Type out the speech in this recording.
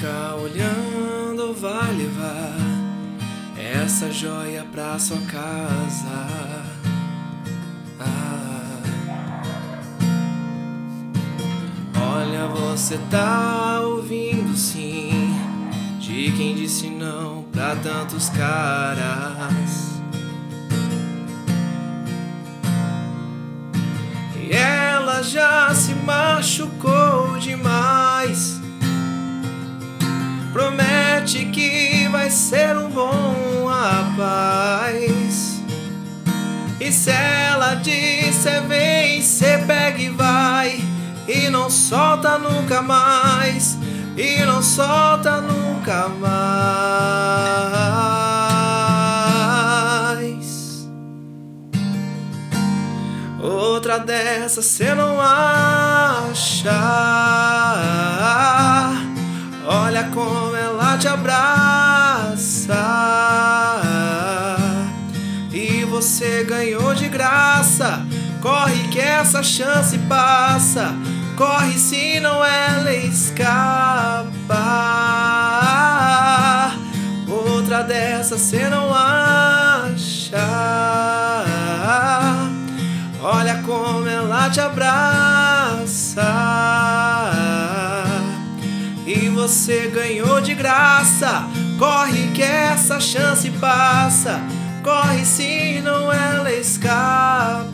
ficar olhando ou vai levar essa joia pra sua casa? Ah. Olha, você tá ouvindo sim de quem disse não pra tantos caras. E ela já se machucou Que vai ser um bom rapaz. E se ela disser vem, cê pega e vai. E não solta nunca mais. E não solta nunca mais. Outra dessa cê não acha. Como ela te abraça. E você ganhou de graça. Corre que essa chance passa. Corre se não ela escapa. Outra dessa cê não acha. Olha como ela te abraça. Você ganhou de graça. Corre que essa chance passa. Corre se não ela escapa.